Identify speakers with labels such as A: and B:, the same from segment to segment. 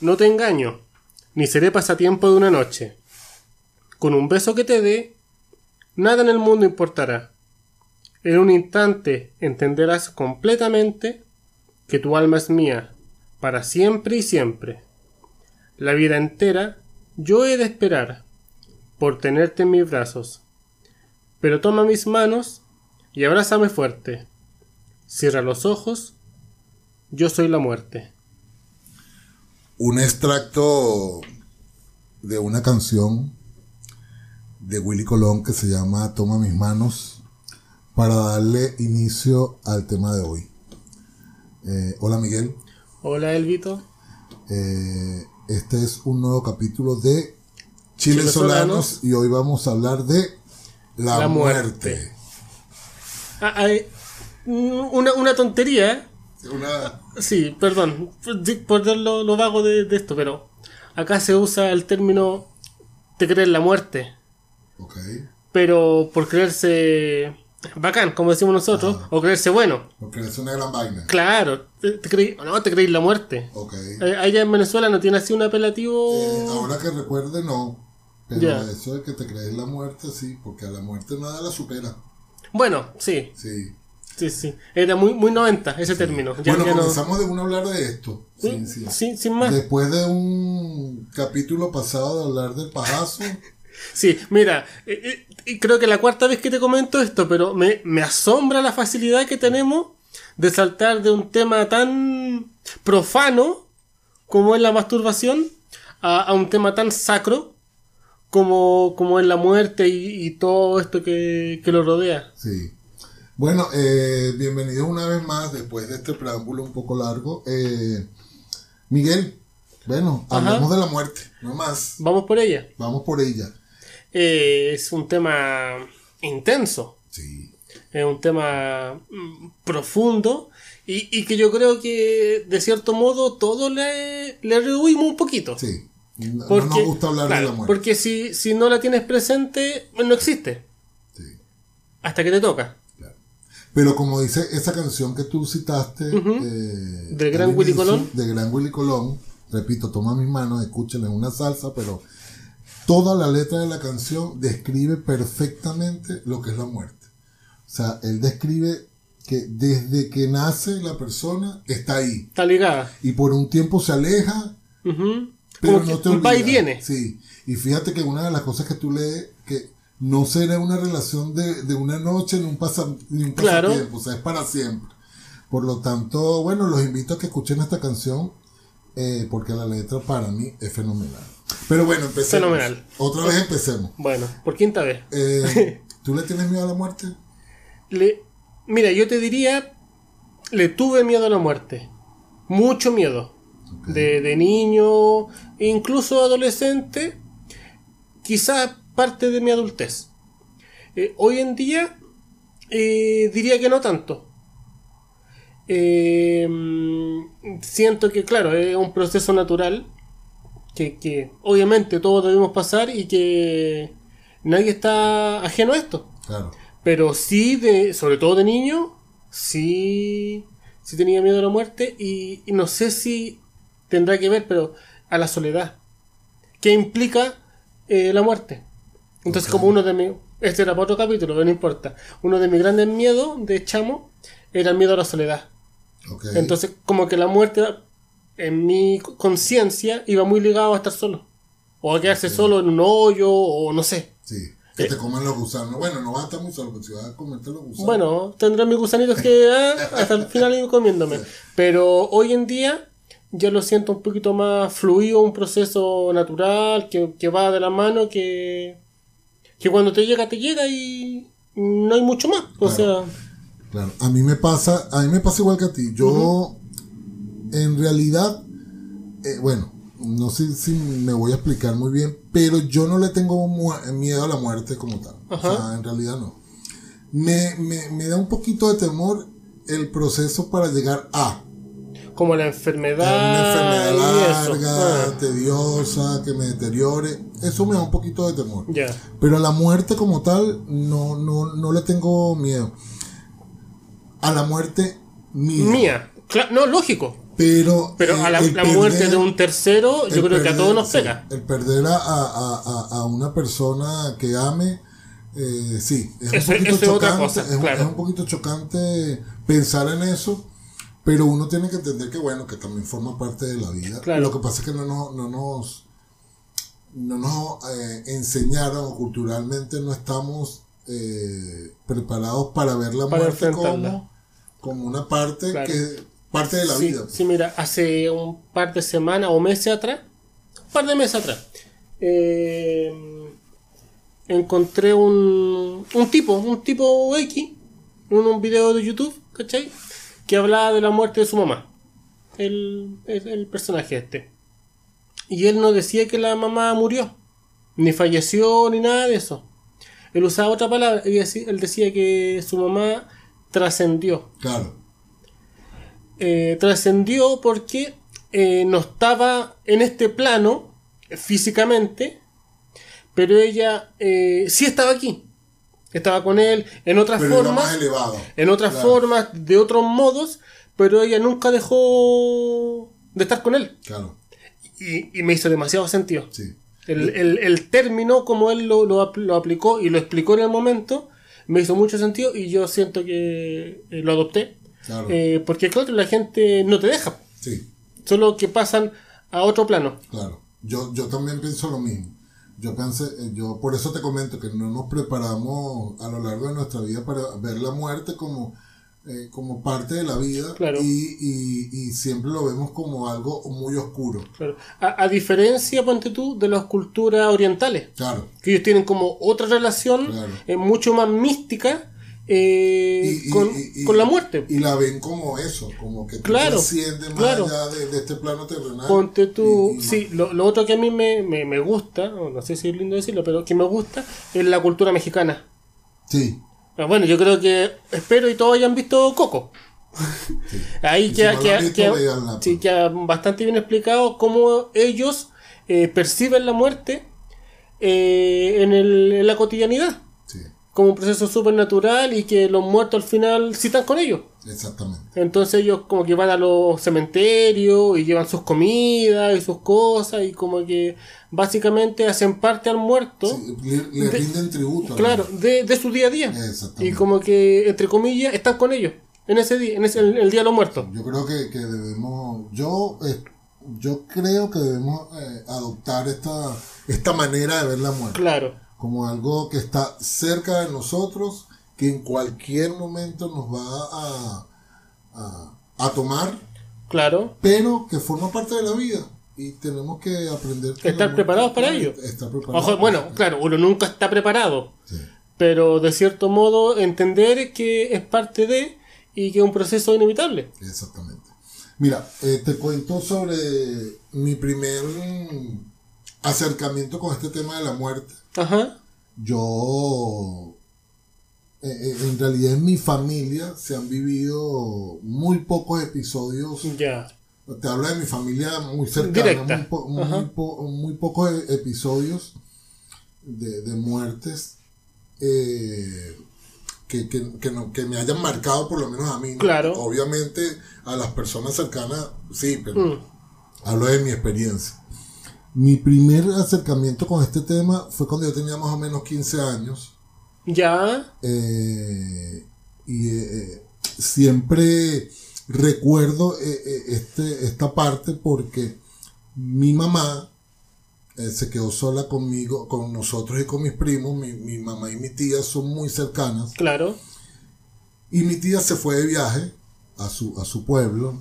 A: no te engaño, ni seré pasatiempo de una noche. Con un beso que te dé, nada en el mundo importará. En un instante entenderás completamente que tu alma es mía, para siempre y siempre. La vida entera yo he de esperar por tenerte en mis brazos. Pero toma mis manos y abrázame fuerte. Cierra los ojos, yo soy la muerte.
B: Un extracto de una canción de Willy Colón que se llama Toma mis manos para darle inicio al tema de hoy. Eh, hola Miguel.
A: Hola Elvito.
B: Eh, este es un nuevo capítulo de Chile, Solanos, y hoy vamos a hablar de la, muerte.
A: Ah, hay una, una tontería. Una... Sí, perdón por lo, lo vago de, esto, pero acá se usa el término te creer la muerte. Ok. Pero por creerse bacán, como decimos nosotros, o creerse bueno.
B: O creerse una gran vaina.
A: Claro, te, te no, te creí la muerte. Ok. Eh, allá en Venezuela no tiene así un apelativo.
B: Eh, ahora que recuerde, no. Pero eso de que te crees la muerte, sí, porque a la muerte nada la supera.
A: Bueno, sí. Sí. Sí, sí. Era muy, muy 90 ese término.
B: bueno, comenzamos de uno a hablar de esto.
A: Sí, sí, sin más.
B: Después de un capítulo pasado de hablar del pajazo.
A: sí, mira, eh, eh, creo que la cuarta vez que te comento esto, pero me, me asombra la facilidad que tenemos de saltar de un tema tan profano como es la masturbación a, a un tema tan sacro como, como es la muerte y, todo esto que, lo rodea.
B: Sí. Bueno, eh, bienvenidos una vez más después de este preámbulo un poco largo. Eh, Miguel, bueno, hablamos de la muerte, no más.
A: Vamos por ella.
B: Vamos por ella.
A: Eh, es un tema intenso. Sí. Es un tema mm, profundo y, y, que yo creo que de cierto modo todo le, le reduimos un poquito. Sí.
B: No, porque, nos gusta hablar de la muerte.
A: Porque si, si no la tienes presente, no existe. Sí. Hasta que te toca.
B: Pero como dice esa canción que tú citaste,
A: eh, de Gran Willy Colón.
B: De Gran Willy Colón, repito, toma mis manos, escúchenla en una salsa, pero toda la letra de la canción describe perfectamente lo que es la muerte. O sea, él describe que desde que nace la persona está ahí.
A: Está ligada.
B: Y por un tiempo se aleja.
A: Pero no te va y viene.
B: Sí. Y fíjate que una de las cosas que tú lees, que no será una relación de, de una noche ni un, pasa, ni un pasatiempo, o sea, es para siempre. Por lo tanto, bueno, los invito a que escuchen esta canción, eh, porque la letra para mí es fenomenal. Pero bueno, empecemos. Fenomenal. Otra vez empecemos.
A: Bueno, por quinta vez.
B: Eh, ¿Tú le tienes miedo a la muerte?
A: Le, mira, yo te diría, le tuve miedo a la muerte. Mucho miedo de, niño, incluso adolescente, quizás parte de mi adultez. Eh, hoy en día eh, diría que no tanto. Eh, siento que, claro, es un proceso natural que, obviamente todos debemos pasar y que nadie está ajeno a esto. Pero sí, de, sobre todo de niño, sí, sí tenía miedo a la muerte y no sé si tendrá que ver, pero a la soledad. ¿Qué implica eh, la muerte? Entonces, como uno de mis. Este era para otro capítulo, pero no importa. Uno de mis grandes miedos de chamo era el miedo a la soledad. Entonces, como que la muerte, en mi conciencia, iba muy ligado a estar solo. O a quedarse solo en un hoyo, o no sé.
B: Sí. Que te coman los gusanos. Bueno, no vas a estar muy solo, pero si vas a comerte los gusanos.
A: Bueno, tendré mis gusanitos que ah, hasta el final ir comiéndome. Pero hoy en día yo lo siento un poquito más fluido, un proceso natural que, va de la mano, que, que cuando te llega, te llega y no hay mucho más. O sea.
B: Claro, a mí me pasa, a mí me pasa igual que a ti. Yo, en realidad, eh, bueno, no sé si me voy a explicar muy bien, pero yo no le tengo miedo a la muerte como tal. O sea, en realidad no. Me, me, me da un poquito de temor el proceso para llegar a
A: como la enfermedad.
B: Una enfermedad larga, ah. tediosa, que me deteriore. Eso me da un poquito de temor. Pero a la muerte como tal, no, no, no le tengo miedo. A la muerte mía.
A: Mía. no, lógico.
B: Pero,
A: pero a la, muerte de un tercero, yo creo que a todos nos pega.
B: el perder a, a, a, una persona que ame, eh, sí, es, un poquito chocante, es, un poquito chocante pensar en eso, pero uno tiene que entender que bueno, que también forma parte de la vida. Lo que pasa es que no, no, no nos, no nos eh, enseñaron culturalmente no estamos eh, preparados para ver la muerte como, como una parte que parte de la vida.
A: Sí, mira, hace un par de semanas o meses atrás, un par de meses atrás, eh, encontré un, un tipo, un tipo X, en un video de YouTube, ¿cachai? Que hablaba de la muerte de su mamá. El, el, personaje este. Y él no decía que la mamá murió, ni falleció, ni nada de eso. Él usaba otra palabra, y él decía que su mamá trascendió. Claro. Eh, trascendió porque eh, no estaba en este plano físicamente, pero ella eh, sí estaba aquí. Estaba con él en otras formas. En otras formas, de otros modos, pero ella nunca dejó de estar con él. Claro. Y, me hizo demasiado sentido. El, término, como él lo, lo, aplicó y lo explicó en el momento, me hizo mucho sentido y yo siento que lo adopté. Eh, porque claro, la gente no te deja. Sí. Solo que pasan a otro plano.
B: Claro. Yo, yo también pienso lo mismo. Yo pensé, eh, yo por eso te comento que no nos preparamos a lo largo de nuestra vida para ver la muerte como, eh, como parte de la vida y, y, siempre lo vemos como algo muy oscuro.
A: Claro. A, diferencia, ponte tú, de las culturas orientales. Claro. Que ellos tienen como otra relación mucho más mística eh, con, la muerte.
B: Y la ven como eso, como que claro, más allá de, este plano terrenal.
A: Ponte tú, sí, lo, lo, otro que a mí me, me, gusta, no sé si es lindo decirlo, pero que me gusta es la cultura mexicana. Sí. Ah, bueno, yo creo que espero y todos hayan visto Coco. Ahí que, que, bastante bien explicado cómo ellos eh, perciben la muerte eh, en, el, en la cotidianidad como un proceso supernatural y que los muertos al final sí están con ellos. Exactamente. Entonces ellos como que van a los cementerios y llevan sus comidas y sus cosas y como que básicamente hacen parte al muerto. Sí,
B: le, rinden tributo.
A: Claro, de, de, su día a día. Y como que, entre comillas, están con ellos en ese día, en ese, el, día de los muertos.
B: Yo creo que, que debemos, yo, eh, yo creo que debemos eh, adoptar esta, esta manera de ver la muerte. Claro como algo que está cerca de nosotros, que en cualquier momento nos va a, a, tomar. Claro. Pero que forma parte de la vida. Y tenemos que aprender.
A: Estar preparados para ello. Estar preparados. bueno, claro, uno nunca está preparado. Pero de cierto modo entender que es parte de y que es un proceso inevitable.
B: Exactamente. Mira, eh, te cuento sobre mi primer acercamiento con este tema de la muerte. Ajá. Yo, eh, eh, en realidad en mi familia se han vivido muy pocos episodios. Ya. Te hablo de mi familia muy cercana, muy, pocos e, episodios de, muertes eh, que, que, me hayan marcado, por lo menos a mí. Claro. Obviamente a las personas cercanas, sí, pero mm. hablo de mi experiencia. Mi primer acercamiento con este tema fue cuando yo tenía más o menos 15 años. Ya. Eh, y eh, siempre recuerdo eh, este, esta parte porque mi mamá se quedó sola conmigo, con nosotros y con mis primos. Mi, mi, mamá y mi tía son muy cercanas. Claro. Y mi tía se fue de viaje a su, a su pueblo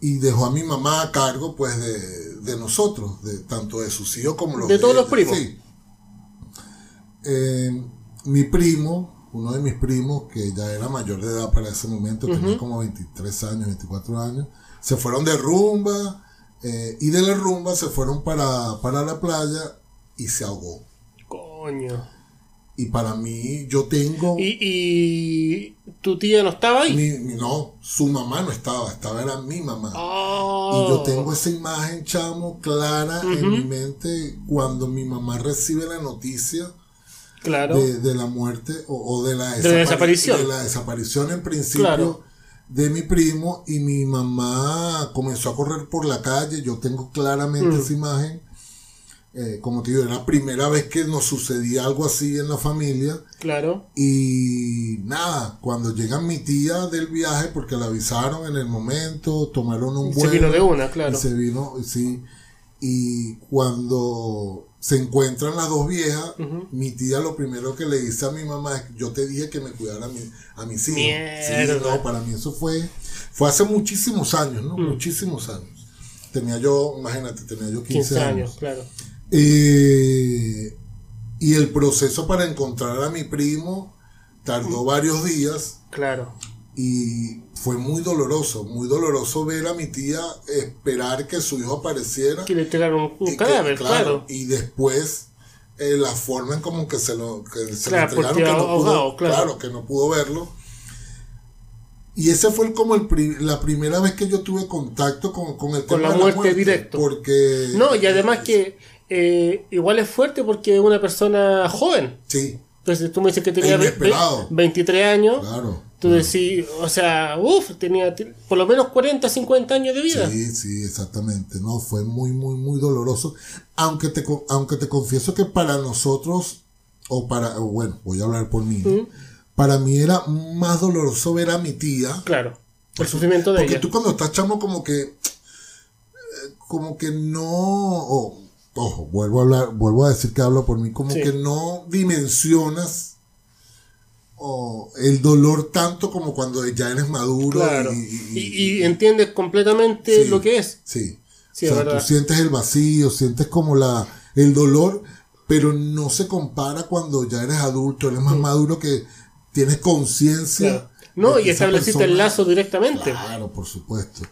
B: y dejó a mi mamá a cargo pues de, nosotros, de tanto de sus hijos como los
A: de todos los primos.
B: Eh, mi primo, uno de mis primos, que ya era mayor de edad para ese momento, tenía como 23 años, 24 años, se fueron de rumba eh, y de la rumba se fueron para, para la playa y se ahogó. Coño. Y para mí, yo tengo.
A: ¿Y, tu tía no estaba ahí?
B: no, su mamá no estaba, estaba era mi mamá. Y yo oh. tengo esa imagen, chamo, clara en mi mente cuando mi mamá recibe la noticia claro. de, la muerte o, de, la
A: desaparición.
B: De la desaparición en principio. de mi primo y mi mamá comenzó a correr por la calle. Yo tengo claramente mm. esa imagen. Eh, como te digo, era la primera vez que nos sucedía algo así en la familia.
A: Claro.
B: Y nada, cuando llega mi tía del viaje, porque la avisaron en el momento, tomaron un vuelo.
A: Se vino de una, claro.
B: Y se vino, sí. Y cuando se encuentran las dos viejas, mi tía lo primero que le dice a mi mamá es, yo te dije que me cuidara a, mi, a mis hijos. Sí, no, para mí eso fue, fue hace muchísimos años, ¿no? Mm. Muchísimos años. Tenía yo, imagínate, tenía yo 15, años.
A: claro.
B: Eh, y el proceso para encontrar a mi primo tardó mm. varios días.
A: Claro.
B: Y fue muy doloroso, muy doloroso ver a mi tía esperar que su hijo apareciera.
A: Que le entregaron un, cadáver, claro,
B: Y después eh, la forma en como que se lo que se le entregaron que no pudo, claro. que no pudo verlo. Y ese fue como el la primera vez que yo tuve contacto con, con el
A: con la muerte, directo.
B: Porque
A: no y además que eh, igual es fuerte porque es una persona joven.
B: Sí.
A: Entonces tú me dices que tenía 23 años.
B: Claro.
A: Tú decís, o sea, uff, tenía por lo menos 40, 50 años de vida.
B: Sí, sí, exactamente. No, fue muy, muy, muy doloroso. Aunque te, aunque te confieso que para nosotros, o para, bueno, voy a hablar por mí, para mí era más doloroso ver a mi tía.
A: Claro, el sufrimiento de
B: ella. Porque tú cuando estás chamo como que, eh, como que no, ojo, vuelvo a hablar, vuelvo a decir que hablo por mí, como que no dimensionas el dolor tanto como cuando ya eres maduro
A: y, entiendes completamente lo que es.
B: Sí. o sea, tú sientes el vacío, sientes como la el dolor, pero no se compara cuando ya eres adulto, eres más maduro que tienes conciencia.
A: No, y estableciste el lazo directamente.
B: Claro, por supuesto.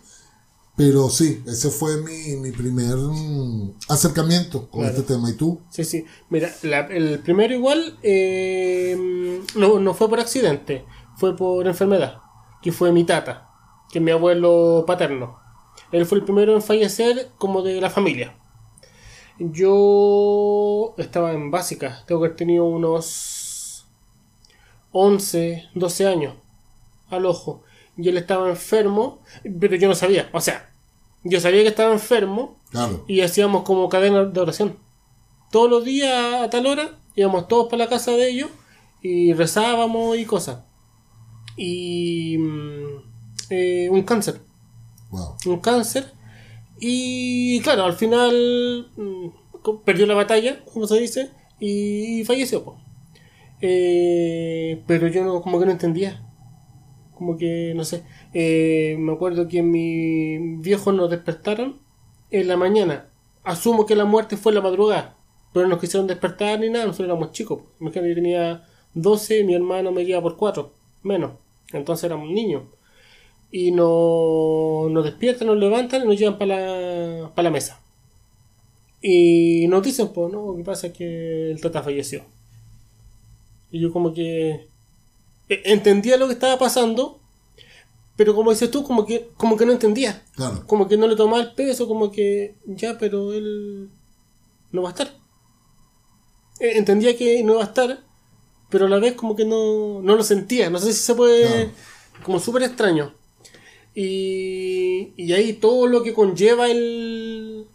B: Pero sí, ese fue mi, mi primer mm, acercamiento con este tema. ¿Y tú?
A: Sí, sí. Mira, el primero igual eh, no, no fue por accidente, fue por enfermedad, que fue mi tata, que es mi abuelo paterno. Él fue el primero en fallecer como de la familia. Yo estaba en básica, tengo que haber tenido unos 11, 12 años al ojo y él estaba enfermo, pero yo no sabía. O sea, yo sabía que estaba enfermo y hacíamos como cadena de oración. Todos los días a tal hora íbamos todos para la casa de ellos y rezábamos y cosas. Y mm, eh, un cáncer. Un cáncer. Y claro, al final mm, perdió la batalla, como se dice, y falleció. Eh, pero yo no, como que no entendía como que, no sé, eh, me acuerdo que mis viejos nos despertaron en la mañana. Asumo que la muerte fue en la madrugada, pero no nos quisieron despertar ni nada, nosotros éramos chicos. Imagínate, yo tenía 12, mi hermano me guía por 4, menos. Entonces éramos niños. Y nos, despiertan, nos levantan y nos llevan para la, para la mesa. Y nos dicen, pues, no, lo que pasa es que el tata falleció. Y yo como que entendía lo que estaba pasando, pero como dices tú, como que, como que no entendía. Como que no le tomaba el peso, como que ya, pero él no va a estar. E, entendía que no iba a estar, pero a la vez como que no, no lo sentía. No sé si se puede... Como súper extraño. Y, y ahí todo lo que conlleva el,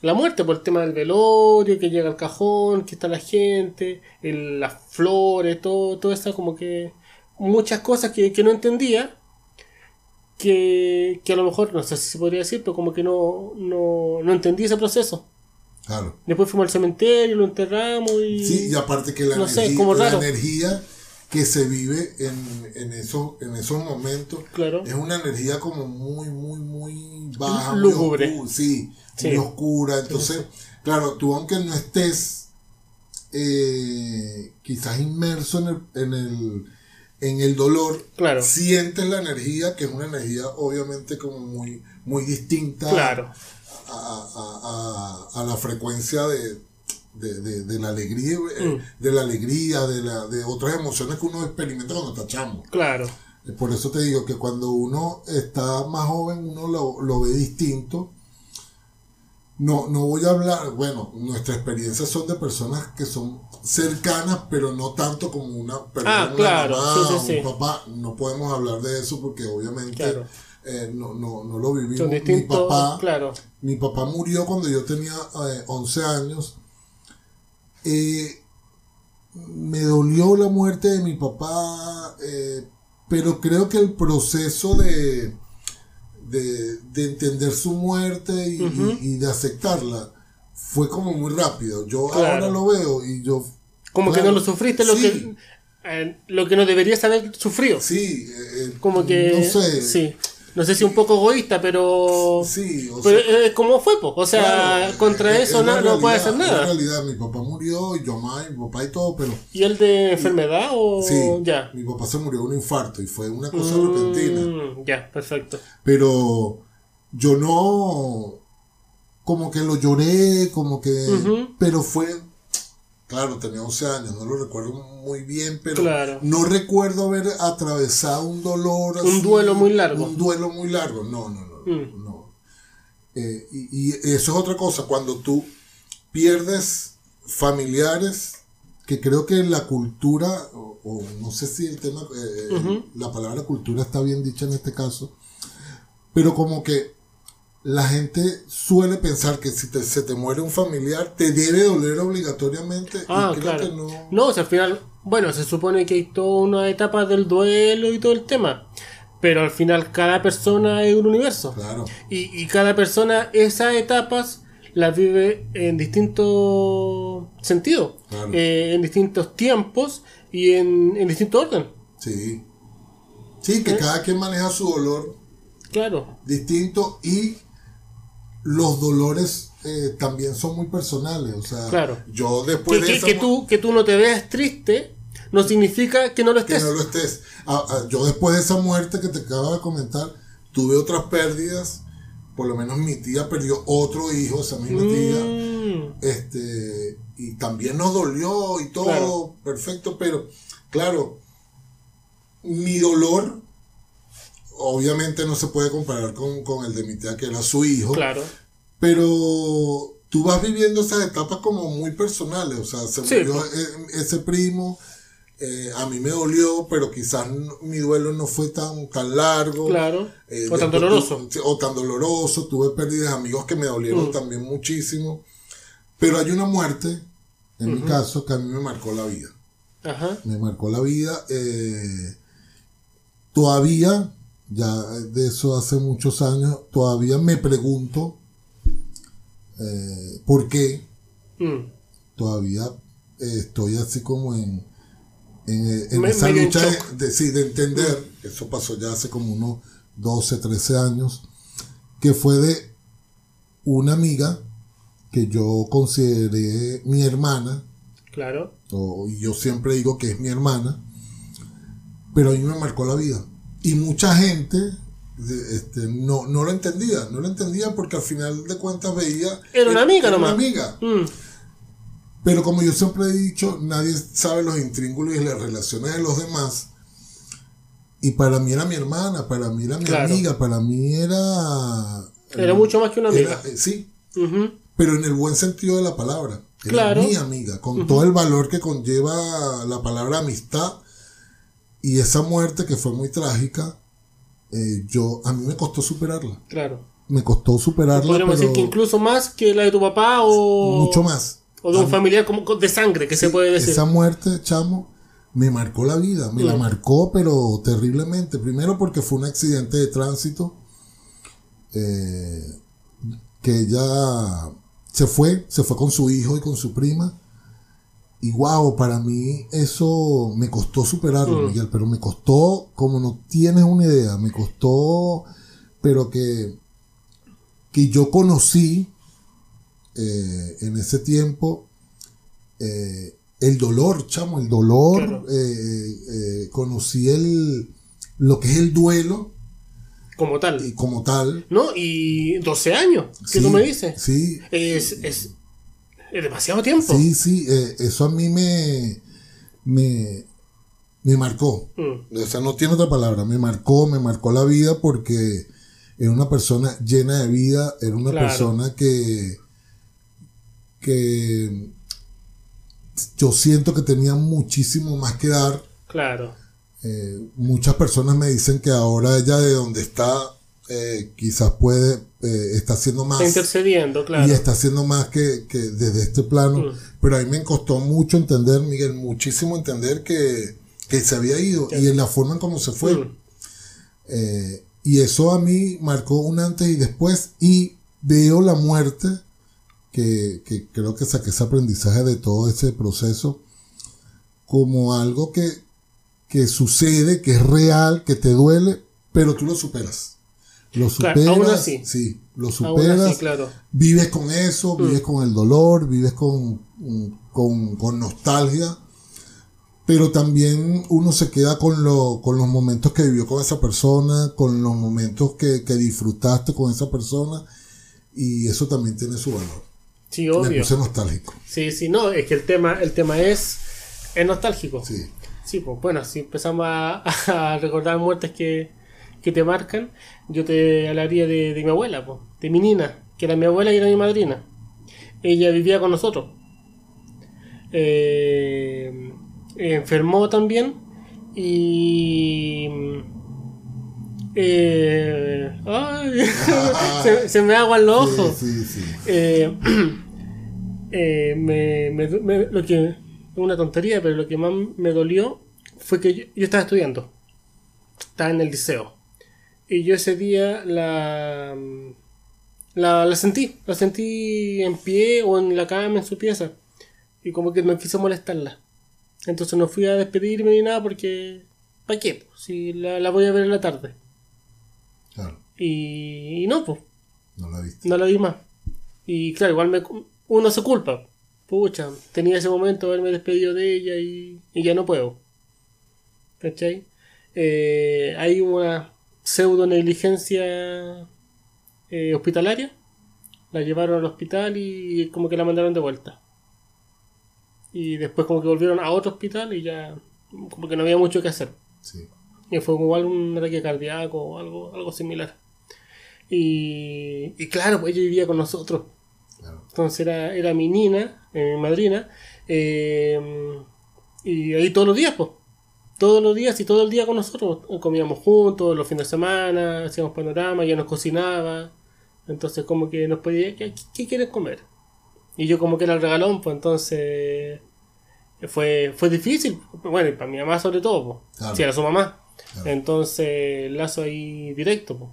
A: la muerte por el tema del velorio, que llega al cajón, que está la gente, el, las flores, todo, todo eso como que muchas cosas que, no entendía, que, a lo mejor, no sé si se podría decir, pero como que no, no, no entendí ese proceso.
B: Claro.
A: Después fuimos al cementerio, lo enterramos y...
B: Sí, y aparte que la, energía, la energía que se vive en, en, eso, en esos momentos
A: claro.
B: es una energía como muy, muy, muy baja. Lúgubre. Muy oscura, sí, muy oscura. Entonces, claro, tú aunque no estés eh, quizás inmerso en el, en el en el dolor,
A: claro.
B: sientes la energía, que es una energía obviamente como muy, muy distinta a, la frecuencia de, la alegría, eh, mm. de la alegría, de, la, de otras emociones que uno experimenta cuando está chamo.
A: Claro.
B: Eh, por eso te digo que cuando uno está más joven, uno lo, lo ve distinto. no, no voy a hablar, bueno, nuestras experiencias son de personas que son cercanas, pero no tanto como una persona,
A: ah, claro.
B: mamá un papá. No podemos hablar de eso porque obviamente eh, no, no, no, lo vivimos. mi papá,
A: claro.
B: mi papá murió cuando yo tenía 11 eh, años. Eh, me dolió la muerte de mi papá, pero creo que el proceso de, de, entender su muerte y, de aceptarla fue como muy rápido. Yo ahora lo veo y yo...
A: Como que no lo sufriste lo que... Eh, lo que no deberías haber sufrido.
B: Sí, eh,
A: como que... No sé. Sí no sé si un poco egoísta, pero.
B: Sí,
A: o sea, pero, como fue, o sea, contra eso no, no, puede hacer nada.
B: En realidad, mi papá murió, y yo más, mi papá y todo, pero.
A: ¿Y él de enfermedad o.?
B: Sí, ya. Mi papá se murió de un infarto y fue una cosa mm, repentina.
A: Ya, perfecto.
B: Pero yo no. Como que lo lloré, como que. Pero fue Claro, tenía 11 años, no lo recuerdo muy bien, pero no recuerdo haber atravesado un dolor.
A: un duelo muy largo.
B: Un duelo muy largo, no, no, no. Mm. no. Eh, y, eso es otra cosa, cuando tú pierdes familiares, que creo que la cultura, o, no sé si el tema, eh, eh, la palabra cultura está bien dicha en este caso, pero como que la gente suele pensar que si se te muere un familiar, te debe doler obligatoriamente.
A: Ah, claro. no. no, o sea, al final, bueno, se supone que hay toda una etapa del duelo y todo el tema. Pero al final cada persona es un universo.
B: Claro.
A: Y, cada persona esas etapas las vive en distintos sentidos, eh, en distintos tiempos y en, en distinto orden.
B: Sí. Sí, que ¿Eh? cada quien maneja su dolor.
A: Claro.
B: Distinto y los dolores eh, también son muy personales. O sea,
A: claro.
B: yo después
A: que, de que, tú, que tú no te veas triste no significa que no lo estés.
B: Que no lo estés. Ah, ah, yo después de esa muerte que te acabo de comentar, tuve otras pérdidas. Por lo menos mi tía perdió otro hijo, esa misma tía. Mm. Este, y también nos dolió y todo, perfecto, pero claro, mi dolor obviamente no se puede comparar con, el de mi tía que era su hijo.
A: Claro.
B: Pero tú vas viviendo esas etapas como muy personales. O sea, se murió pues. e, ese primo. Eh, a mí me dolió, pero quizás mi duelo no fue tan, tan largo.
A: Claro. Eh, o tan doloroso.
B: o tan doloroso. Tuve pérdidas de amigos que me dolieron mm. también muchísimo. Pero hay una muerte, en mi caso, que a mí me marcó la vida.
A: Ajá.
B: Me marcó la vida. Eh, todavía ya de eso hace muchos años, todavía me pregunto eh, por qué. Mm. Todavía estoy así como en, en, esa lucha de, de, entender, mm. eso pasó ya hace como unos 12, 13 años, que fue de una amiga que yo consideré mi hermana.
A: Claro.
B: y yo siempre digo que es mi hermana, pero a mí me marcó la vida. Y mucha gente este, no, no lo entendía, no lo entendía porque al final de cuentas veía...
A: Era una amiga era Una
B: amiga. Mm. Pero como yo siempre he dicho, nadie sabe los intríngulos y las relaciones de los demás. Y para mí era mi hermana, para mí era mi amiga, para mí era...
A: Era mucho más que una amiga.
B: Eh, sí, pero en el buen sentido de la palabra. Era mi amiga, con todo el valor que conlleva la palabra amistad y esa muerte que fue muy trágica, eh, yo a mí me costó superarla.
A: Claro.
B: Me costó superarla.
A: Podríamos decir que incluso más que la de tu papá o...
B: Mucho más.
A: O de un familiar como de sangre, que se puede decir.
B: Esa muerte, chamo, me marcó la vida. Me la marcó, pero terriblemente. Primero porque fue un accidente de tránsito. Eh, que ella se fue, se fue con su hijo y con su prima. Y wow, para mí eso me costó superarlo, mm. Miguel, pero me costó, como no tienes una idea, me costó, pero que, que yo conocí eh, en ese tiempo eh, el dolor, chamo, el dolor, eh, conocí el, lo que es el duelo.
A: Como tal.
B: Y como tal.
A: ¿No? Y 12 años, que tú me dices.
B: Sí.
A: Es, es es demasiado tiempo.
B: Sí, sí, eh, eso a mí me, me, me marcó. Mm. O sea, no tiene otra palabra. Me marcó, me marcó la vida porque era una persona llena de vida, era una persona que, que yo siento que tenía muchísimo más que dar.
A: Claro.
B: Eh, muchas personas me dicen que ahora ella de donde está, eh, quizás puede, eh, está haciendo más.
A: Está intercediendo, claro.
B: Y está haciendo más que, que desde este plano. Mm. Pero a mí me costó mucho entender, Miguel, muchísimo entender que, que se había ido y en la forma en cómo se fue. Mm. y eso a mí marcó un antes y después y veo la muerte que, creo que saqué ese aprendizaje de todo ese proceso como algo que, que sucede, que es real, que te duele, pero tú lo superas. Lo superas. Sí, lo superas. Vives con eso, mm. vives con el dolor, vives con, con, nostalgia. Pero también uno se queda con, lo, con los momentos que vivió con esa persona, con los momentos que, que disfrutaste con esa persona. Y eso también tiene su valor.
A: Sí, obvio.
B: Me puse nostálgico.
A: Sí, sí, no, es que el tema, el tema es, es nostálgico. Sí. Sí, pues bueno, si empezamos a, recordar muertes que, te marcan, yo te hablaría de, mi abuela, pues, de mi nina, que era mi abuela y era mi madrina. Ella vivía con nosotros. Eh, enfermó también y eh, se, me aguan los ojos. Eh, eh, me, lo que es una tontería, pero lo que más me dolió fue que yo, estaba estudiando. Estaba en el liceo. Y yo ese día la, la, la sentí. La sentí en pie o en la cama, en su pieza. Y como que no quise molestarla. Entonces no fui a despedirme ni nada porque... ¿Para qué? Si la, la voy a ver en la tarde. Y, no, pues.
B: No la
A: No la vi más. Y claro, igual me, uno se culpa. Pucha, tenía ese momento de haberme despedido de ella y, ya no puedo. ¿Cachai? Eh, hay una pseudo negligencia eh, hospitalaria. La llevaron al hospital y como que la mandaron de vuelta. Y después como que volvieron a otro hospital y ya como que no había mucho que hacer. Sí. Y fue igual un ataque cardíaco o algo, algo similar. Y, y claro, pues ella vivía con nosotros. Entonces era, era mi nina, eh, mi madrina. Eh, y ahí todos los días, pues. Todos los días y todo el día con nosotros. Comíamos juntos, los fines de semana, hacíamos panorama, ella nos cocinaba. Entonces como que nos podía, ¿qué, qué quieres comer? Y yo como que era el regalón, pues entonces fue, fue difícil. Bueno, y para mi mamá sobre todo, pues. Si era su mamá. Entonces, lazo ahí directo.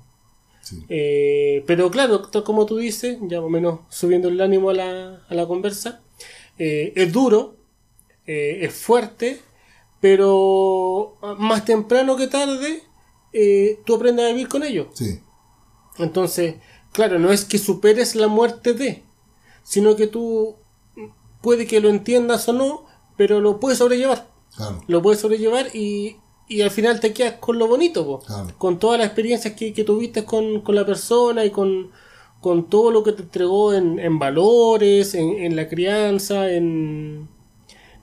A: Eh, pero claro, como tú dices, ya más o menos subiendo el ánimo a la, a la conversa, eh, es duro, eh, es fuerte, pero más temprano que tarde tú aprendes a vivir con ello. Entonces, claro, no es que superes la muerte de, sino que tú puede que lo entiendas o no, pero lo puedes sobrellevar. Lo puedes sobrellevar y y al final te quedas con lo bonito, con todas las experiencias que, tuviste con, la persona y con, todo lo que te entregó en, valores, en, la crianza, en,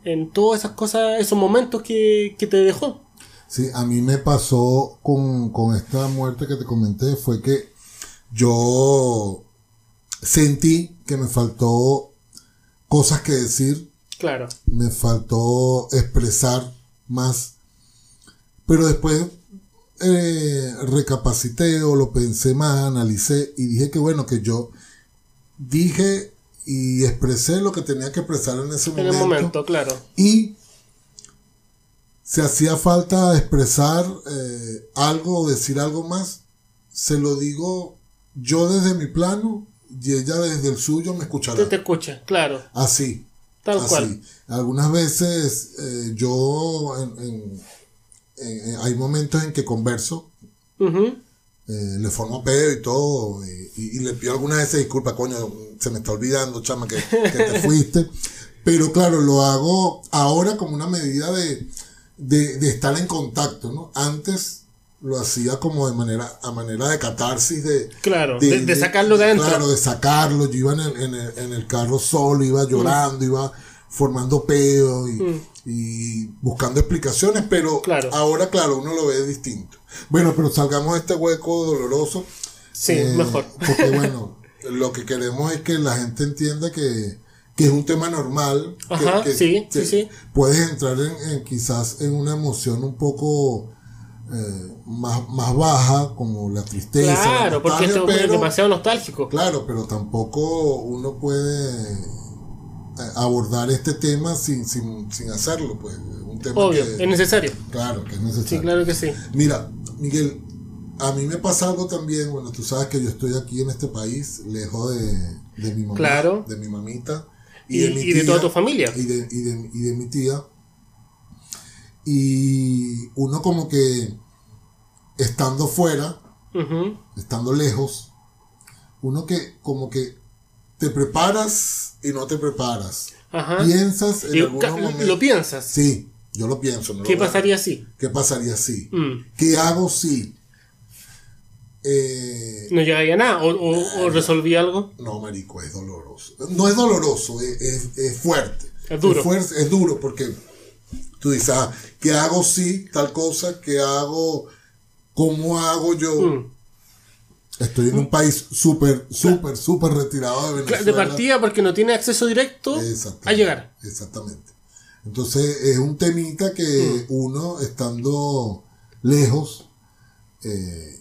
A: en todas esas cosas, esos momentos que, te dejó.
B: Sí, a mí me pasó con, con esta muerte que te comenté, fue que yo sentí que me faltó cosas que decir.
A: Claro.
B: Me faltó expresar más pero después eh, recapacité o lo pensé más, analicé y dije que bueno, que yo dije y expresé lo que tenía que expresar en ese momento.
A: En el momento, claro.
B: Y si hacía falta expresar eh, algo o decir algo más, se lo digo yo desde mi plano y ella desde el suyo me escuchará.
A: Te, te escucha, claro.
B: Así.
A: Tal cual.
B: Algunas veces eh, yo en hay momentos en que converso, eh, le formo pedo y todo, y, le pido algunas veces disculpas, coño, se me está olvidando, chama, que, te fuiste. Pero claro, lo hago ahora como una medida de, de, estar en contacto, ¿no? Antes lo hacía como de manera, a manera de catarsis, de...
A: Claro, de, sacarlo de adentro.
B: Claro, de sacarlo. Yo iba en el, en el, en el carro solo, iba llorando, iba formando pedo y, mm y buscando explicaciones, pero ahora, claro, uno lo ve distinto. Bueno, pero salgamos de este hueco doloroso.
A: Sí, eh, mejor.
B: Porque bueno, lo que queremos es que la gente entienda que, que es un tema normal.
A: Ajá,
B: que,
A: sí, sí, sí.
B: Puedes entrar en, quizás en una emoción un poco eh, más, más baja, como la tristeza.
A: Claro, porque esto es demasiado nostálgico.
B: Claro, pero tampoco uno puede abordar este tema sin, sin, sin hacerlo, pues. Un tema
A: Obvio, es necesario.
B: Claro, que es necesario.
A: Sí, claro que sí.
B: Mira, Miguel, a mí me pasa algo también, bueno, tú sabes que yo estoy aquí en este país, lejos de, de mi mamá,
A: claro.
B: de mi mamita.
A: Y, de, mi y de toda tu familia.
B: Y de, y, de, y de mi tía. Y uno como que estando fuera, estando lejos, uno que como que te preparas y no te preparas. Piensas en algún momento.
A: ¿Lo piensas?
B: Sí, yo lo pienso.
A: ¿Qué pasaría si?
B: ¿Qué pasaría si? Mm. ¿Qué hago si?
A: Eh, ¿No llegaría a nada? ¿O, resolví algo?
B: No, marico, es doloroso. No es doloroso, es, fuerte.
A: Es duro.
B: Es, duro porque tú dices, ah, ¿qué hago si tal cosa? ¿Qué hago? ¿Cómo hago yo? Mm. Estoy en un país súper, súper, súper retirado de Venezuela.
A: De partida porque no tiene acceso directo a llegar.
B: Exactamente. Entonces es un temita que mm. uno, estando lejos, eh,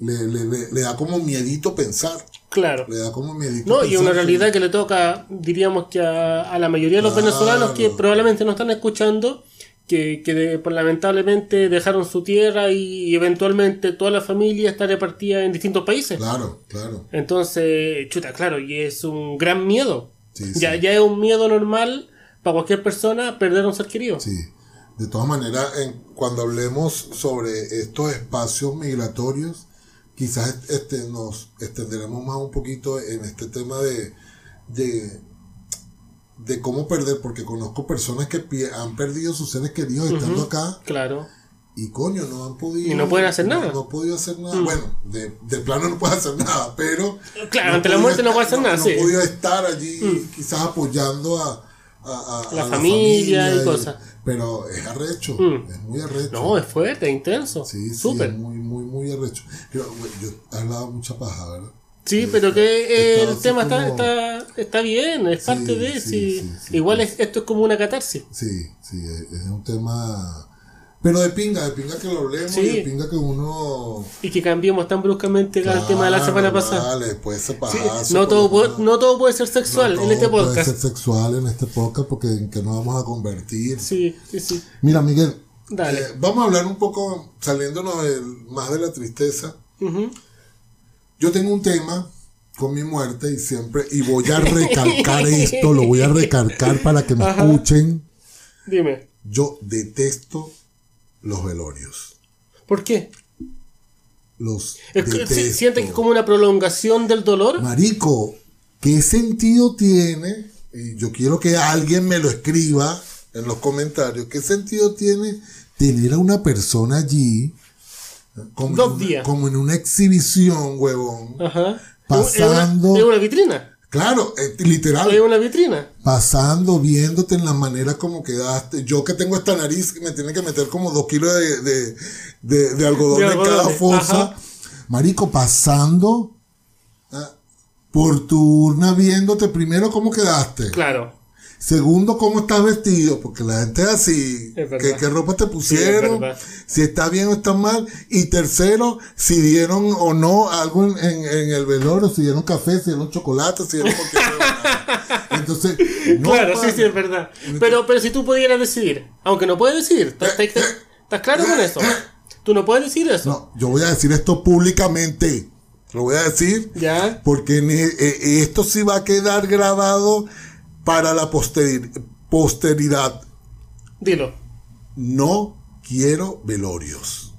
B: le, da como miedito pensar.
A: Claro.
B: Le da como miedito
A: No, y una realidad que le toca, diríamos que a, la mayoría de los venezolanos que probablemente no están escuchando, que, que pues, lamentablemente dejaron su tierra y, eventualmente toda la familia está repartida en distintos países.
B: Claro, claro.
A: Entonces, chuta, claro, y es un gran miedo. ya, ya es un miedo normal para cualquier persona perder a un ser querido.
B: Sí. De todas maneras, en, cuando hablemos sobre estos espacios migratorios, quizás este, nos extenderemos más un poquito en este tema de, de, de cómo perder, porque conozco personas que han perdido sus seres queridos estando acá.
A: Claro.
B: Y coño, no han podido.
A: Y no pueden hacer nada.
B: No, han podido hacer nada. Mm. Bueno, de, de, plano no puede hacer nada, pero.
A: Claro, ante la muerte no puede hacer nada,
B: no
A: sí.
B: No podido estar allí, mm. quizás apoyando a, a,
A: la, familia y, cosas.
B: Pero es arrecho, mm. es muy arrecho.
A: No, es fuerte, intenso.
B: Sí, súper. muy, muy, muy arrecho. Yo, he hablado mucha paja, ¿verdad?
A: Sí, pero que el tema está, está, está, bien, es parte de... Sí, igual es, esto es como una catarsis.
B: Sí, sí, es un tema pero de pinga, de pinga que lo hablemos y de pinga que uno.
A: Y que cambiemos tan bruscamente el tema de la semana pasada.
B: Vale, puede ser
A: no, todo puede, no todo puede ser sexual en este podcast.
B: Puede ser sexual en este podcast porque en que nos vamos a convertir.
A: Sí, sí, sí.
B: Mira, Miguel.
A: Dale. Eh,
B: vamos a hablar un poco, saliéndonos más de la tristeza. Yo tengo un tema con mi muerte y siempre, y voy a recalcar esto, lo voy a recalcar para que me escuchen.
A: Dime.
B: Yo detesto los velorios.
A: ¿Por qué?
B: Los
A: ¿Siente que es como una prolongación del dolor?
B: Marico, ¿qué sentido tiene? Y yo quiero que alguien me lo escriba en los comentarios. ¿Qué sentido tiene tener a una persona allí?
A: Como Dos días.
B: como en una exhibición, huevón.
A: Ajá.
B: Pasando.
A: ¿Es una vitrina?
B: Claro, eh, literal.
A: Hay una vitrina.
B: Pasando, viéndote en la manera como quedaste. Yo que tengo esta nariz me tiene que meter como dos kilos de, de, algodón en cada fosa. Marico, pasando ah, por tu urna viéndote primero cómo quedaste.
A: Claro.
B: Segundo, cómo estás vestido, porque la gente es así. ¿Qué, ropa te pusieron? si está bien o está mal. Y tercero, si dieron o no algo en, el velorio, si dieron café, si dieron chocolate, si dieron Entonces,
A: claro, sí, sí, es verdad. Pero, pero si tú pudieras decidir, aunque no puedes decidir, ¿estás, claro con eso? Tú no puedes decir eso.
B: No, yo voy a decir esto públicamente. Lo voy a decir.
A: Ya.
B: Porque eh, esto sí va a quedar grabado para la posteridad.
A: Dilo.
B: No quiero velorios.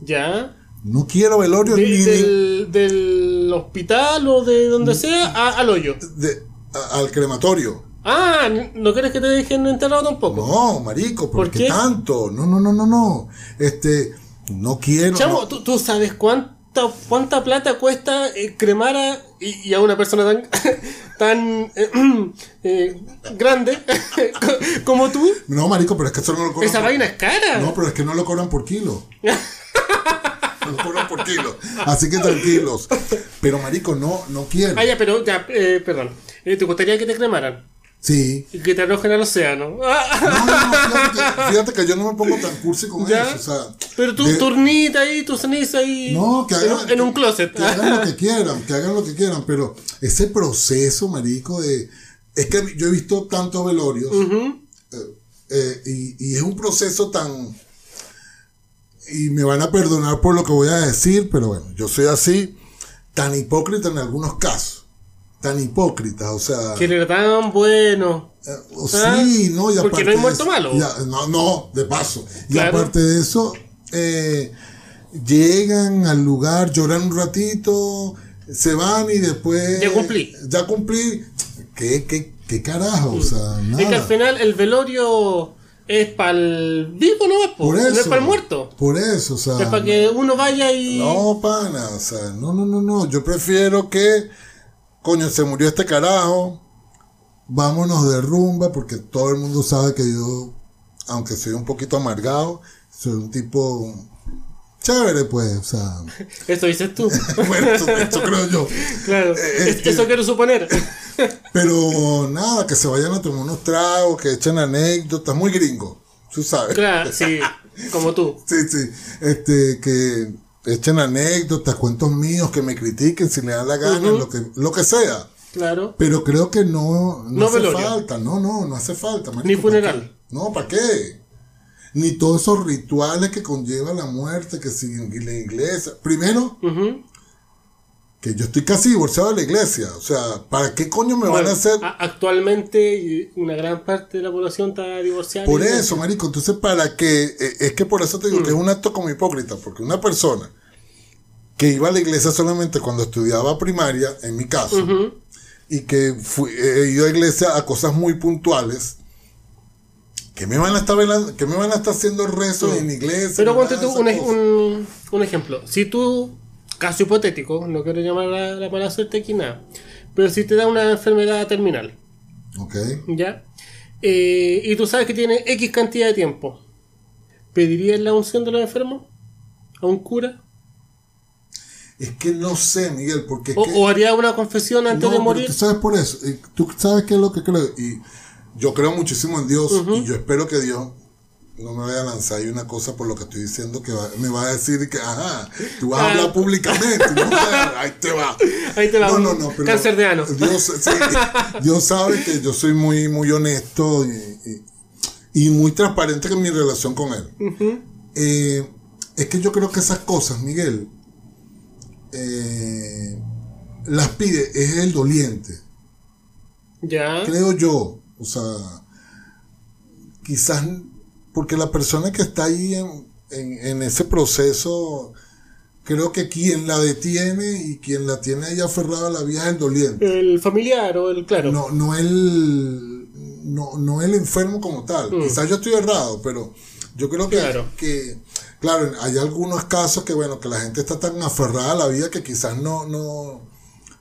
A: ¿Ya?
B: No quiero velorios
A: ni del, del, hospital o de donde sea al hoyo.
B: De, al crematorio.
A: Ah, ¿no quieres que te dejen enterrado tampoco?
B: No, marico, ¿por, qué tanto? No, no, no, no, no. Este, no quiero.
A: Chamo, ¿tú, ¿tú, sabes cuánto cuánta plata cuesta eh, cremar a, y, a una persona tan, tan eh, eh, grande como tú.
B: No, marico, pero es que eso no lo cobran.
A: Esa vaina es cara.
B: No, pero es que no lo cobran por kilo. lo cobran por kilo. Así que tranquilos. Pero, marico, no, no quiero.
A: Ah, ya, pero, ya, perdón. ¿Te gustaría que te cremaran?
B: Sí.
A: Y que te arrojen al océano. No,
B: no, fíjate, que, yo no me pongo tan cursi con eso. O sea,
A: Pero tu turnita ahí, tu ceniza ahí.
B: No, que hagan.
A: En, un closet.
B: Que hagan lo que quieran, que hagan lo que quieran. Pero ese proceso, marico, de. Es que yo he visto tantos velorios. Eh, eh, y, y es un proceso tan. Y me van a perdonar por lo que voy a decir, pero bueno, yo soy así, tan hipócrita en algunos casos tan hipócrita, o sea...
A: Que era tan bueno.
B: Eh, ¿Ah? sí, no, y
A: Porque no hay muerto malo.
B: no, no, de paso. Y aparte de eso, eh, llegan al lugar, lloran un ratito, se van y después...
A: Ya cumplí.
B: Ya cumplí. ¿Qué, qué, qué carajo? O sea, nada.
A: Es que al final el velorio es para el vivo, ¿no? Por eso, no es para el muerto.
B: Por eso, o sea...
A: Es para que uno vaya y...
B: No, pana, o sea, no, no, no, no. Yo prefiero que coño, se murió este carajo, vámonos de rumba, porque todo el mundo sabe que yo, aunque soy un poquito amargado, soy un tipo chévere, pues, o sea.
A: Eso dices tú.
B: bueno, eso, creo yo.
A: Claro, eh, eso quiero suponer.
B: pero nada, que se vayan a tomar unos tragos, que echen anécdotas, muy gringo, tú sabes.
A: Claro, sí, como tú.
B: sí, sí, este, que echen anécdotas, cuentos míos, que me critiquen si le da la gana, lo, que, lo que sea.
A: Claro.
B: Pero creo que no, no, hace falta, no, no, no hace falta.
A: Ni funeral.
B: No, ¿para qué? Ni todos esos rituales que conlleva la muerte, que siguen la iglesia. Primero, que yo estoy casi divorciado de la iglesia. O sea, ¿para qué coño me van a hacer?
A: Actualmente una gran parte de la población está divorciada.
B: Por eso, marico. Entonces, ¿para qué? Eh, es que por eso te digo que es un acto como hipócrita. Porque una persona que iba a la iglesia solamente cuando estudiaba primaria, en mi caso, y que fui, he ido a iglesia a cosas muy puntuales, que me van a estar que me van a estar haciendo rezos en iglesia.
A: Pero ponte tú un, un ejemplo. Si tú caso hipotético, no quiero llamar la, la mala suerte aquí nada, pero si te da una enfermedad terminal,
B: ok,
A: ¿ya? Eh, y tú sabes que tiene X cantidad de tiempo, ¿pedirías la unción de los enfermos? ¿A un cura?
B: Es que no sé, Miguel, porque...
A: O, o haría una confesión antes de morir.
B: Tú sabes por eso, tú sabes qué es lo que creo, y yo creo muchísimo en Dios, y yo espero que Dios no me vaya a lanzar ahí una cosa por lo que estoy diciendo que me va a decir que, ajá, tú vas a hablar ah. públicamente. ahí te va.
A: Ahí te va. No, no, no. Cáncer de ano.
B: Dios, Dios, sabe que yo soy muy, muy honesto y, muy transparente en mi relación con él. Eh, es que yo creo que esas cosas, Miguel, eh, las pide, es el doliente.
A: Ya.
B: Creo yo. O sea, quizás porque la persona que está ahí en, ese proceso, creo que quien la detiene y quien la tiene ahí aferrada a la vida es el doliente.
A: El familiar o el, claro.
B: No, no el, no, el enfermo como tal. Mm. Quizás yo estoy errado, pero yo creo que, claro. que, claro, hay algunos casos que, bueno, que la gente está tan aferrada a la vida que quizás no, no,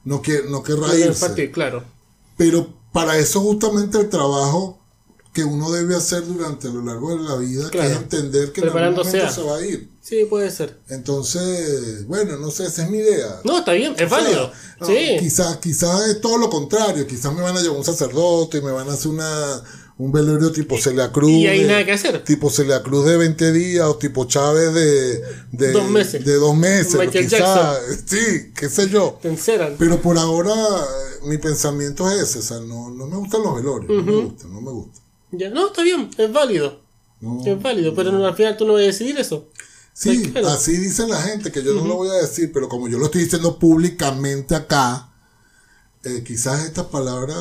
B: no, quiere, no querrá irse.
A: claro.
B: Pero para eso justamente el trabajo que uno debe hacer durante lo largo de la vida, que es entender que en algún momento se va a ir.
A: Sí, puede ser.
B: Entonces, bueno, no sé, esa es mi idea.
A: No, está bien, es válido. sí.
B: Quizás quizá es todo lo contrario, quizás me van a llevar un sacerdote, me van a hacer una un velorio tipo Celia Cruz.
A: Y hay nada que hacer.
B: Tipo Celia Cruz de 20 días o tipo Chávez de, de
A: dos meses.
B: De dos meses. Quizás, sí, qué sé yo. Pero por ahora mi pensamiento es ese, o sea, no, no me gustan los velorios, no me gustan, no me gustan.
A: Ya, no, está bien, es válido. Es válido, pero al final tú no vas a decidir eso.
B: Sí, así dice la gente, que yo no lo voy a decir, pero como yo lo estoy diciendo públicamente acá, eh, quizás estas palabras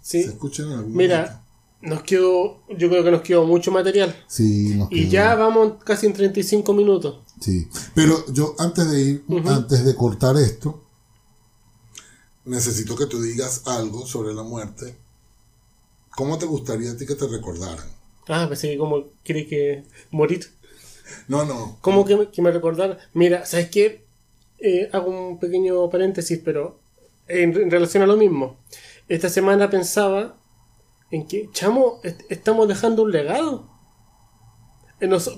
B: se escuchen en algún
A: Mira, nos quedó, yo creo que nos quedó mucho material.
B: Sí, nos
A: Y ya vamos casi en 35 minutos.
B: Sí, pero yo antes de ir, antes de cortar esto, necesito que tú digas algo sobre la muerte ¿Cómo te gustaría a ti que te recordaran?
A: Ah, pues sí, como quieres que morir.
B: No, no.
A: ¿Cómo que, me, que me recordaran? Mira, ¿sabes qué? Eh, hago un pequeño paréntesis, pero en, relación a lo mismo. Esta semana pensaba en que, chamo, estamos dejando un legado.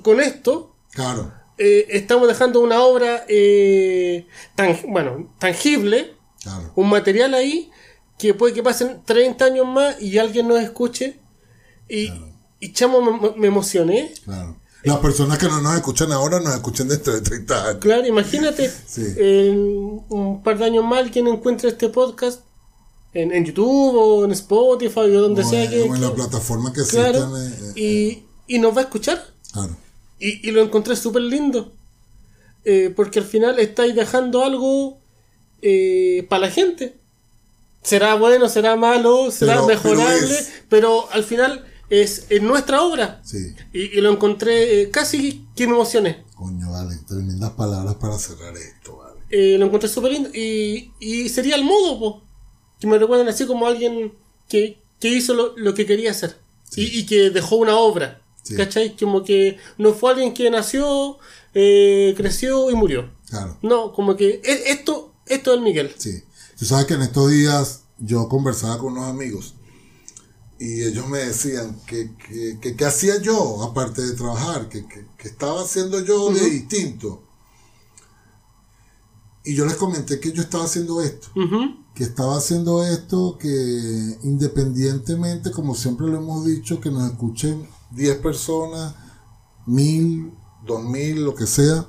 A: con esto,
B: claro.
A: Eh, estamos dejando una obra eh, tan, bueno, tangible, un material ahí que puede que pasen 30 años más y alguien nos escuche y, y chamo, me, me emocioné.
B: Claro. Las personas que no nos escuchan ahora nos escuchan dentro de 30 años.
A: Claro, imagínate, en un par de años más quien encuentre este podcast en, en, YouTube o en Spotify o donde sea que...
B: O en la plataforma que sea.
A: Eh, y, eh. y, nos va a escuchar. Claro. Y, y lo encontré súper lindo. Eh, porque al final estáis dejando algo para la gente. Será bueno, será malo, será mejorable, pero al final es, en nuestra obra. Sí. Y, lo encontré eh, casi que me emocioné.
B: Coño, vale, tremendas palabras para cerrar esto, vale.
A: Eh, lo encontré súper lindo. Y, y sería el modo, po, que me recuerdan así como alguien que, que hizo lo, lo, que quería hacer. Y, y, que dejó una obra. ¿Cachai? Como que no fue alguien que nació, eh, creció y murió. Claro. No, como que e, esto, esto es Miguel.
B: Sí. Tú sabes que en estos días yo conversaba con unos amigos y ellos me decían que, que, que, hacía yo, aparte de trabajar, que, estaba haciendo yo de distinto. Y yo les comenté que yo estaba haciendo esto, que estaba haciendo esto, que independientemente, como siempre lo hemos dicho, que nos escuchen 10 personas, mil, dos mil, lo que sea,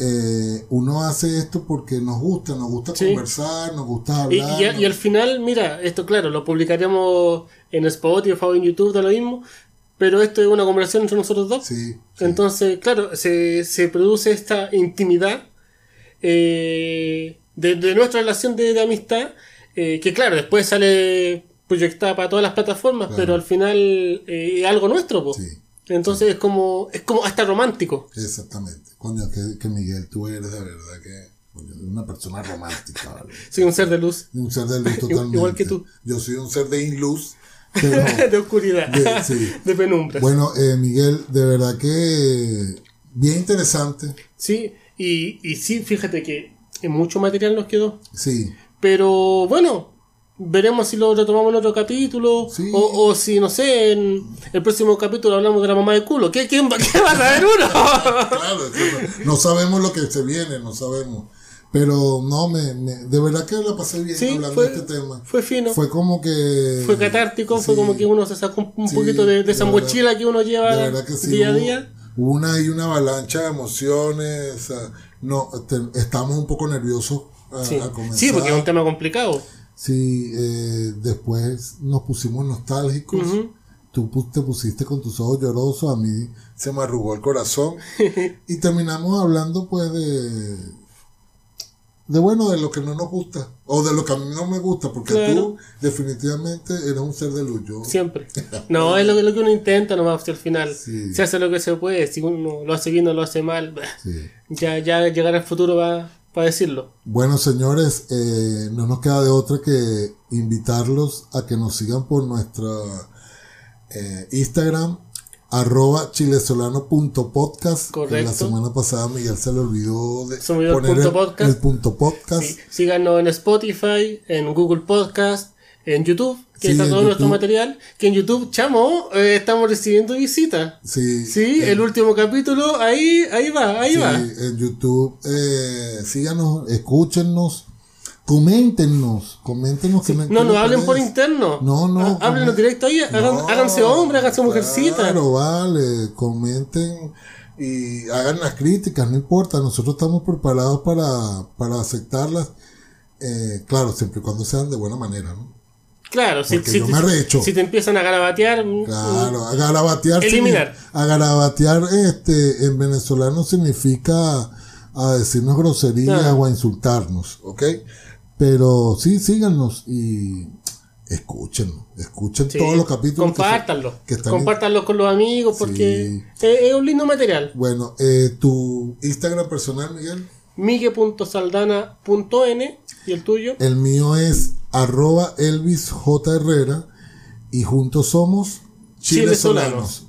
B: eh, uno hace esto porque nos gusta, nos gusta conversar, nos gusta hablar.
A: Y, al final, mira, esto claro, lo publicaríamos en Spotify o en YouTube, da lo mismo, pero esto es una conversación entre nosotros dos. Entonces, claro, se, se, produce esta intimidad eh, de, nuestra relación de, amistad, eh, que claro, después sale proyectada para todas las plataformas, pero al final es algo nuestro, pues. Entonces es como es como hasta romántico.
B: Exactamente. Coño, que, que Miguel, tú eres de verdad que una persona romántica. ¿vale?
A: Soy un ser de luz.
B: Un ser de luz totalmente.
A: Igual que tú.
B: Yo soy un ser de inluz.
A: de oscuridad. De, penumbra.
B: Bueno, eh, Miguel, de verdad que bien interesante.
A: Sí, y, y sí, fíjate que mucho material nos quedó.
B: Sí.
A: Pero bueno, veremos si lo retomamos en otro capítulo o, si no sé en el próximo capítulo hablamos de la mamá de culo. ¿qué, quién va, qué va a saber uno?
B: claro, no sabemos lo que se viene no sabemos. Pero no me, de verdad que la pasé bien hablando de este tema.
A: fue fino.
B: Fue como que
A: fue catártico fue como que uno se sacó un, poquito de, esa mochila que uno lleva día a día.
B: una y una avalancha de emociones no estamos un poco nerviosos a,
A: sí. sí porque es un tema complicado
B: Sí, eh, después nos pusimos nostálgicos. Tú te pusiste con tus ojos llorosos, a mí se me arrugó el corazón. y terminamos hablando pues de... De bueno, de lo que no nos gusta. O de lo que a mí no me gusta. Porque tú definitivamente eres un ser de luz.
A: Siempre. No, es lo, lo, que uno intenta nomás al final. Se hace lo que se puede. Si uno lo hace bien o lo hace mal. Ya, ya llegar al futuro va, para decirlo.
B: Bueno, señores, eh, no nos queda de otra que invitarlos a que nos sigan por nuestro eh, Instagram, arroba chilesolano.podcast.
A: Correcto.
B: La semana pasada Miguel se le olvidó de
A: poner el, punto podcast.
B: El punto podcast.
A: Síganos en Spotify, en Google Podcast, en YouTube que está todo nuestro material, que en YouTube, chamo, eh, estamos recibiendo visitas.
B: Sí.
A: Sí, el último capítulo, ahí, ahí va, ahí va.
B: En YouTube, eh, síganos, escúchenos, coméntenos, coméntenos. Que
A: no, no hablen por interno.
B: No, no.
A: Ah, háblenos directo ahí, háganse hombre, háganse mujercita.
B: Claro, vale, comenten y hagan las críticas, no importa, nosotros estamos preparados para, para aceptarlas. Eh, claro, siempre y cuando sean de buena manera, ¿no?
A: Claro, si,
B: si,
A: si, te empiezan a garabatear.
B: Mm, claro, a garabatear.
A: Eliminar.
B: a garabatear este, en venezolano significa a decirnos groserías o a insultarnos, ¿ok? Pero sí, síganos y escuchen, escuchen todos los capítulos.
A: Compártanlo. compártanlo con los amigos porque es, un lindo material.
B: Bueno, eh, tu Instagram personal, Miguel.
A: Migue.saldana.n y el tuyo.
B: El mío es arroba Elvis J. Herrera y juntos somos
A: Chile, Solanos.